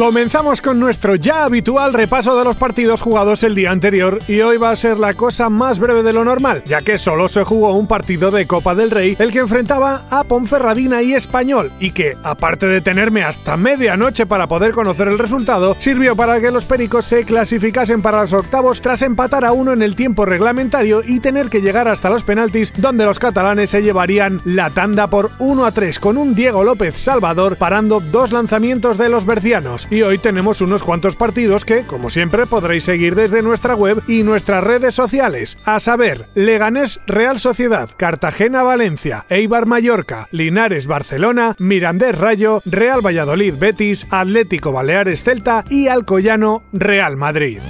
Comenzamos con nuestro ya habitual repaso de los partidos jugados el día anterior y hoy va a ser la cosa más breve de lo normal, ya que solo se jugó un partido de Copa del Rey, el que enfrentaba a Ponferradina y Español, y que, aparte de tenerme hasta medianoche para poder conocer el resultado, sirvió para que los pericos se clasificasen para los octavos tras empatar a uno en el tiempo reglamentario y tener que llegar hasta los penaltis, donde los catalanes se llevarían la tanda por 1 a 3 con un Diego López Salvador parando dos lanzamientos de los bercianos y hoy tenemos unos cuantos partidos que, como siempre, podréis seguir desde nuestra web y nuestras redes sociales, a saber, Leganés Real Sociedad, Cartagena Valencia, Eibar Mallorca, Linares Barcelona, Mirandés Rayo, Real Valladolid Betis, Atlético Baleares Celta y Alcoyano Real Madrid.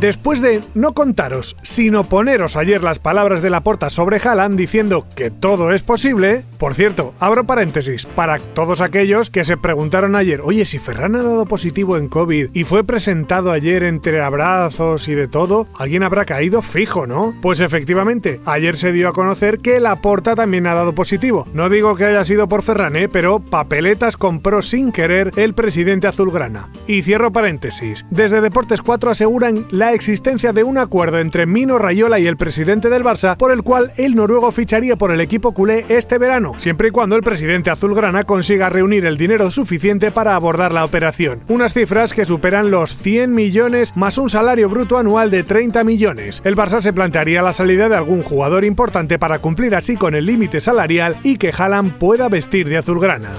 Después de no contaros, sino poneros ayer las palabras de la porta sobre Haaland diciendo que todo es posible, por cierto, abro paréntesis, para todos aquellos que se preguntaron ayer, oye, si Ferran ha dado positivo en COVID y fue presentado ayer entre abrazos y de todo, alguien habrá caído fijo, ¿no? Pues efectivamente, ayer se dio a conocer que la porta también ha dado positivo. No digo que haya sido por Ferran, ¿eh? pero papeletas compró sin querer el presidente azulgrana. Y cierro paréntesis, desde Deportes 4 aseguran la existencia de un acuerdo entre Mino Rayola y el presidente del Barça por el cual el noruego ficharía por el equipo culé este verano, siempre y cuando el presidente azulgrana consiga reunir el dinero suficiente para abordar la operación. Unas cifras que superan los 100 millones más un salario bruto anual de 30 millones. El Barça se plantearía la salida de algún jugador importante para cumplir así con el límite salarial y que Haaland pueda vestir de azulgrana.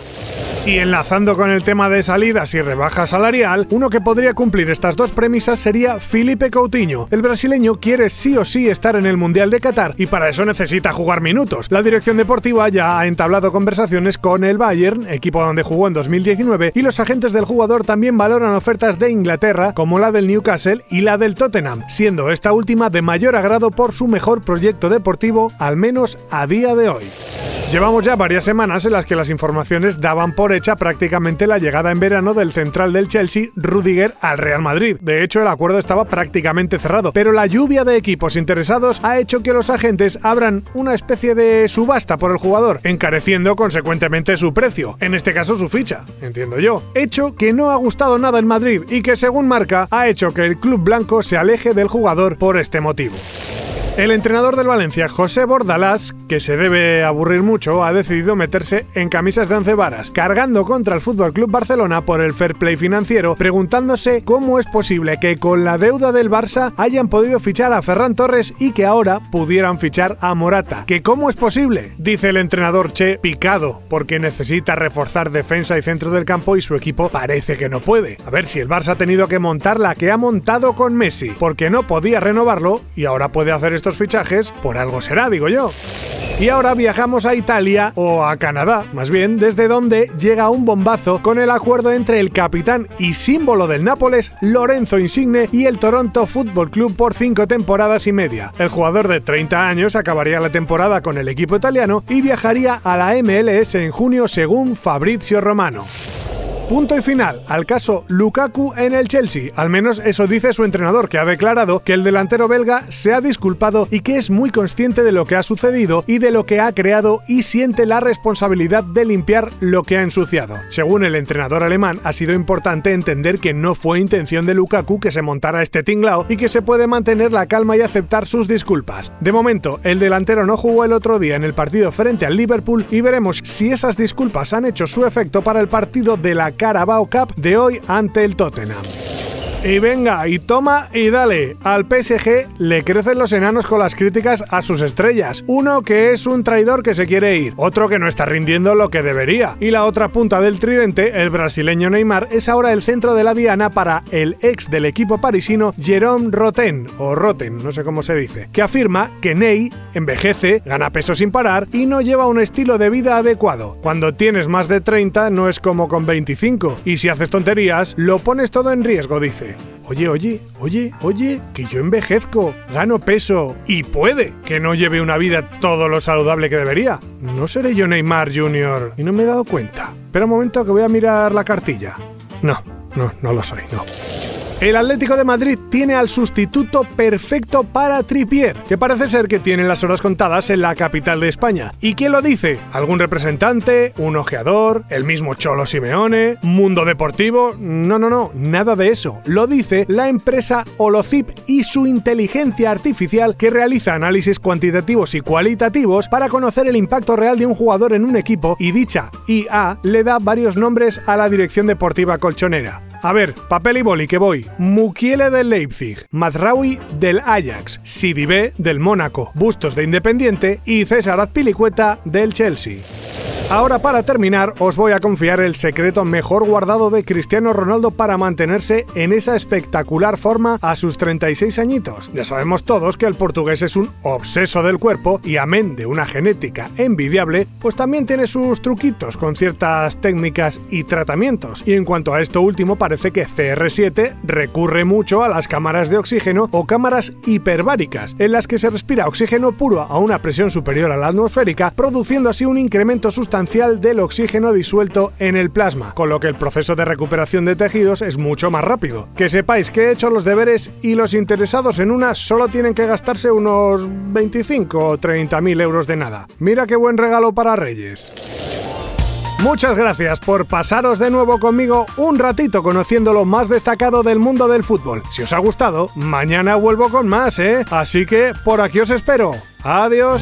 Y enlazando con el tema de salidas y rebaja salarial, uno que podría cumplir estas dos premisas sería Felipe Coutinho. El brasileño quiere sí o sí estar en el Mundial de Qatar y para eso necesita jugar minutos. La dirección deportiva ya ha entablado conversaciones con el Bayern, equipo donde jugó en 2019, y los agentes del jugador también valoran ofertas de Inglaterra como la del Newcastle y la del Tottenham, siendo esta última de mayor agrado por su mejor proyecto deportivo, al menos a día de hoy. Llevamos ya varias semanas en las que las informaciones daban por hecha prácticamente la llegada en verano del central del Chelsea, Rudiger, al Real Madrid. De hecho, el acuerdo estaba prácticamente cerrado, pero la lluvia de equipos interesados ha hecho que los agentes abran una especie de subasta por el jugador, encareciendo consecuentemente su precio, en este caso su ficha, entiendo yo. Hecho que no ha gustado nada en Madrid y que según marca ha hecho que el club blanco se aleje del jugador por este motivo. El entrenador del Valencia, José Bordalás, que se debe aburrir mucho, ha decidido meterse en camisas de once varas, cargando contra el Fútbol Club Barcelona por el fair play financiero, preguntándose cómo es posible que con la deuda del Barça hayan podido fichar a Ferran Torres y que ahora pudieran fichar a Morata. ¿Que cómo es posible? Dice el entrenador Che, picado, porque necesita reforzar defensa y centro del campo y su equipo parece que no puede. A ver si el Barça ha tenido que montar la que ha montado con Messi, porque no podía renovarlo y ahora puede hacer estos fichajes, por algo será, digo yo. Y ahora viajamos a Italia, o a Canadá, más bien, desde donde llega un bombazo con el acuerdo entre el capitán y símbolo del Nápoles, Lorenzo Insigne, y el Toronto Football Club por cinco temporadas y media. El jugador de 30 años acabaría la temporada con el equipo italiano y viajaría a la MLS en junio según Fabrizio Romano. Punto y final al caso Lukaku en el Chelsea. Al menos eso dice su entrenador, que ha declarado que el delantero belga se ha disculpado y que es muy consciente de lo que ha sucedido y de lo que ha creado y siente la responsabilidad de limpiar lo que ha ensuciado. Según el entrenador alemán, ha sido importante entender que no fue intención de Lukaku que se montara este tinglao y que se puede mantener la calma y aceptar sus disculpas. De momento, el delantero no jugó el otro día en el partido frente al Liverpool y veremos si esas disculpas han hecho su efecto para el partido de la Carabao Cup de hoy ante el Tottenham. Y venga, y toma y dale. Al PSG le crecen los enanos con las críticas a sus estrellas. Uno que es un traidor que se quiere ir, otro que no está rindiendo lo que debería. Y la otra punta del tridente, el brasileño Neymar, es ahora el centro de la diana para el ex del equipo parisino Jerome Roten, o Roten, no sé cómo se dice, que afirma que Ney envejece, gana peso sin parar y no lleva un estilo de vida adecuado. Cuando tienes más de 30 no es como con 25, y si haces tonterías, lo pones todo en riesgo, dice. Oye, oye, oye, oye, que yo envejezco, gano peso y puede que no lleve una vida todo lo saludable que debería. No seré yo Neymar Jr. y no me he dado cuenta. Espera un momento que voy a mirar la cartilla. No, no, no lo soy, no. El Atlético de Madrid tiene al sustituto perfecto para Trippier, que parece ser que tiene las horas contadas en la capital de España. ¿Y quién lo dice? ¿Algún representante? ¿Un ojeador? ¿El mismo Cholo Simeone? ¿Mundo Deportivo? No, no, no, nada de eso. Lo dice la empresa Holocip y su inteligencia artificial que realiza análisis cuantitativos y cualitativos para conocer el impacto real de un jugador en un equipo y dicha IA le da varios nombres a la dirección deportiva colchonera. A ver, papel y boli que voy. Mukiele del Leipzig, Mazraoui del Ajax, Sidibé del Mónaco, Bustos de Independiente y César Azpilicueta del Chelsea. Ahora para terminar os voy a confiar el secreto mejor guardado de Cristiano Ronaldo para mantenerse en esa espectacular forma a sus 36 añitos. Ya sabemos todos que el portugués es un obseso del cuerpo y amén de una genética envidiable, pues también tiene sus truquitos con ciertas técnicas y tratamientos. Y en cuanto a esto último parece que CR7 recurre mucho a las cámaras de oxígeno o cámaras hiperbáricas, en las que se respira oxígeno puro a una presión superior a la atmosférica, produciendo así un incremento del oxígeno disuelto en el plasma, con lo que el proceso de recuperación de tejidos es mucho más rápido. Que sepáis que he hecho los deberes y los interesados en una solo tienen que gastarse unos 25 o 30 mil euros de nada. Mira qué buen regalo para Reyes. Muchas gracias por pasaros de nuevo conmigo un ratito conociendo lo más destacado del mundo del fútbol. Si os ha gustado, mañana vuelvo con más, ¿eh? Así que por aquí os espero. Adiós.